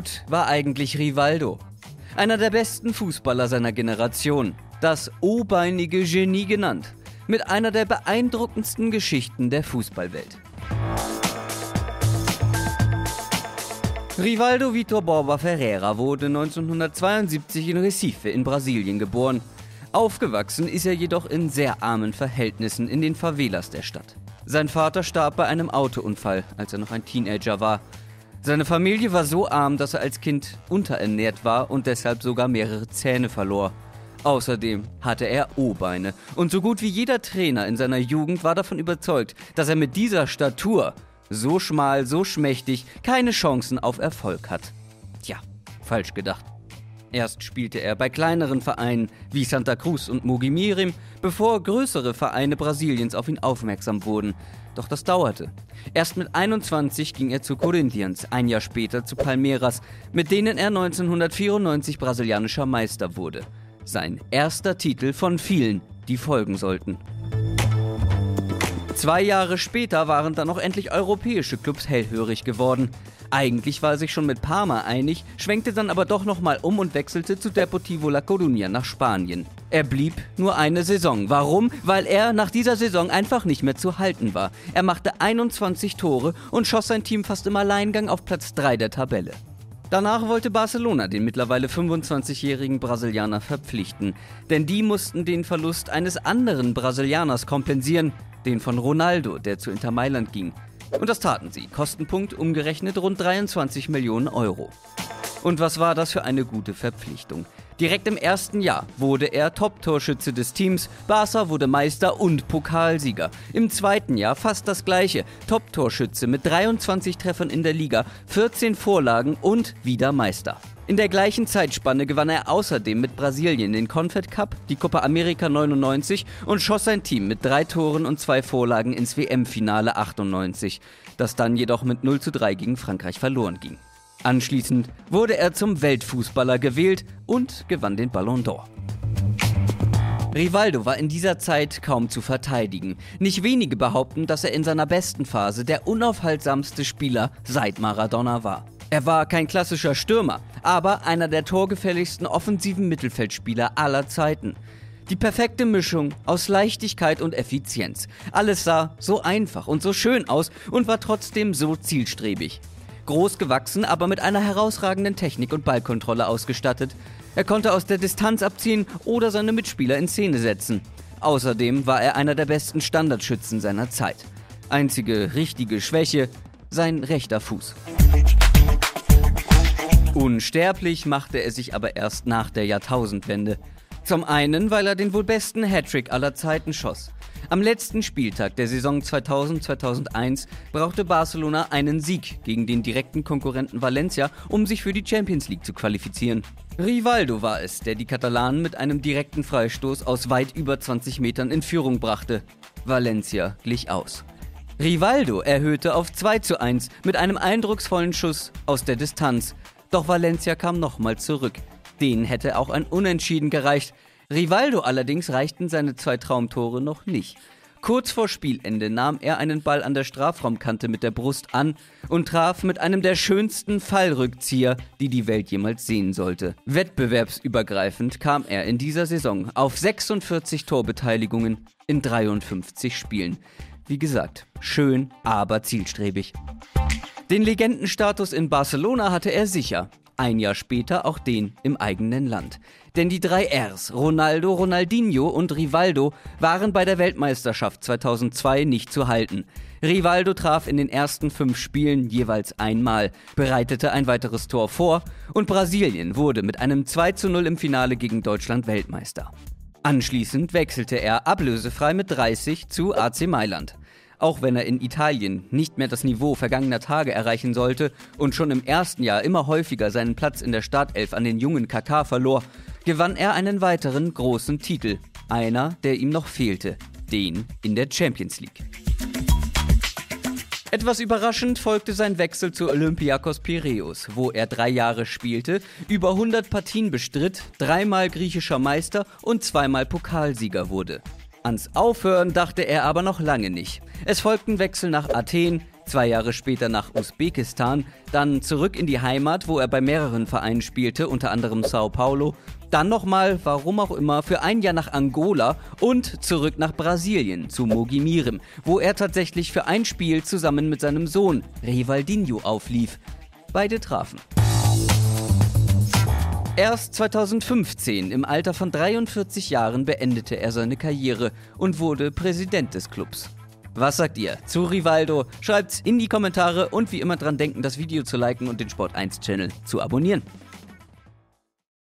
gut war eigentlich Rivaldo. Einer der besten Fußballer seiner Generation. Das O-beinige Genie genannt. Mit einer der beeindruckendsten Geschichten der Fußballwelt. Rivaldo Vitor Borba Ferreira wurde 1972 in Recife in Brasilien geboren. Aufgewachsen ist er jedoch in sehr armen Verhältnissen in den Favelas der Stadt. Sein Vater starb bei einem Autounfall, als er noch ein Teenager war. Seine Familie war so arm, dass er als Kind unterernährt war und deshalb sogar mehrere Zähne verlor. Außerdem hatte er O-Beine und so gut wie jeder Trainer in seiner Jugend war davon überzeugt, dass er mit dieser Statur, so schmal, so schmächtig, keine Chancen auf Erfolg hat. Tja, falsch gedacht. Erst spielte er bei kleineren Vereinen wie Santa Cruz und Mugimirim, bevor größere Vereine Brasiliens auf ihn aufmerksam wurden. Doch das dauerte. Erst mit 21 ging er zu Corinthians, ein Jahr später zu Palmeiras, mit denen er 1994 brasilianischer Meister wurde. Sein erster Titel von vielen, die folgen sollten. Zwei Jahre später waren dann noch endlich europäische Clubs hellhörig geworden. Eigentlich war er sich schon mit Parma einig, schwenkte dann aber doch nochmal um und wechselte zu Deportivo La Coruña nach Spanien. Er blieb nur eine Saison. Warum? Weil er nach dieser Saison einfach nicht mehr zu halten war. Er machte 21 Tore und schoss sein Team fast im Alleingang auf Platz 3 der Tabelle. Danach wollte Barcelona den mittlerweile 25-jährigen Brasilianer verpflichten, denn die mussten den Verlust eines anderen Brasilianers kompensieren, den von Ronaldo, der zu Inter Mailand ging. Und das taten sie. Kostenpunkt umgerechnet rund 23 Millionen Euro. Und was war das für eine gute Verpflichtung? Direkt im ersten Jahr wurde er Top-Torschütze des Teams, Barca wurde Meister und Pokalsieger. Im zweiten Jahr fast das gleiche, Top-Torschütze mit 23 Treffern in der Liga, 14 Vorlagen und wieder Meister. In der gleichen Zeitspanne gewann er außerdem mit Brasilien den Confed Cup, die Copa America 99 und schoss sein Team mit drei Toren und zwei Vorlagen ins WM-Finale 98, das dann jedoch mit 0 zu 3 gegen Frankreich verloren ging. Anschließend wurde er zum Weltfußballer gewählt und gewann den Ballon d'Or. Rivaldo war in dieser Zeit kaum zu verteidigen. Nicht wenige behaupten, dass er in seiner besten Phase der unaufhaltsamste Spieler seit Maradona war. Er war kein klassischer Stürmer, aber einer der torgefälligsten offensiven Mittelfeldspieler aller Zeiten. Die perfekte Mischung aus Leichtigkeit und Effizienz. Alles sah so einfach und so schön aus und war trotzdem so zielstrebig groß gewachsen, aber mit einer herausragenden Technik und Ballkontrolle ausgestattet. Er konnte aus der Distanz abziehen oder seine Mitspieler in Szene setzen. Außerdem war er einer der besten Standardschützen seiner Zeit. Einzige richtige Schwäche, sein rechter Fuß. Unsterblich machte er sich aber erst nach der Jahrtausendwende. Zum einen, weil er den wohl besten Hattrick aller Zeiten schoss. Am letzten Spieltag der Saison 2000-2001 brauchte Barcelona einen Sieg gegen den direkten Konkurrenten Valencia, um sich für die Champions League zu qualifizieren. Rivaldo war es, der die Katalanen mit einem direkten Freistoß aus weit über 20 Metern in Führung brachte. Valencia glich aus. Rivaldo erhöhte auf 2 zu 1 mit einem eindrucksvollen Schuss aus der Distanz. Doch Valencia kam nochmal zurück. Den hätte auch ein Unentschieden gereicht. Rivaldo allerdings reichten seine zwei Traumtore noch nicht. Kurz vor Spielende nahm er einen Ball an der Strafraumkante mit der Brust an und traf mit einem der schönsten Fallrückzieher, die die Welt jemals sehen sollte. Wettbewerbsübergreifend kam er in dieser Saison auf 46 Torbeteiligungen in 53 Spielen. Wie gesagt, schön, aber zielstrebig. Den Legendenstatus in Barcelona hatte er sicher ein Jahr später auch den im eigenen Land. Denn die drei Rs, Ronaldo, Ronaldinho und Rivaldo, waren bei der Weltmeisterschaft 2002 nicht zu halten. Rivaldo traf in den ersten fünf Spielen jeweils einmal, bereitete ein weiteres Tor vor und Brasilien wurde mit einem 2 zu 0 im Finale gegen Deutschland Weltmeister. Anschließend wechselte er ablösefrei mit 30 zu AC Mailand. Auch wenn er in Italien nicht mehr das Niveau vergangener Tage erreichen sollte und schon im ersten Jahr immer häufiger seinen Platz in der Startelf an den jungen KK verlor, gewann er einen weiteren großen Titel. Einer, der ihm noch fehlte. Den in der Champions League. Etwas überraschend folgte sein Wechsel zu Olympiakos Piräus, wo er drei Jahre spielte, über 100 Partien bestritt, dreimal griechischer Meister und zweimal Pokalsieger wurde. Ans Aufhören dachte er aber noch lange nicht. Es folgten Wechsel nach Athen, zwei Jahre später nach Usbekistan, dann zurück in die Heimat, wo er bei mehreren Vereinen spielte, unter anderem Sao Paulo, dann nochmal, warum auch immer, für ein Jahr nach Angola und zurück nach Brasilien zu Mogimirem, wo er tatsächlich für ein Spiel zusammen mit seinem Sohn Rivaldinho auflief. Beide trafen. Erst 2015, im Alter von 43 Jahren, beendete er seine Karriere und wurde Präsident des Clubs. Was sagt ihr zu Rivaldo? Schreibt's in die Kommentare und wie immer dran denken, das Video zu liken und den Sport 1 Channel zu abonnieren.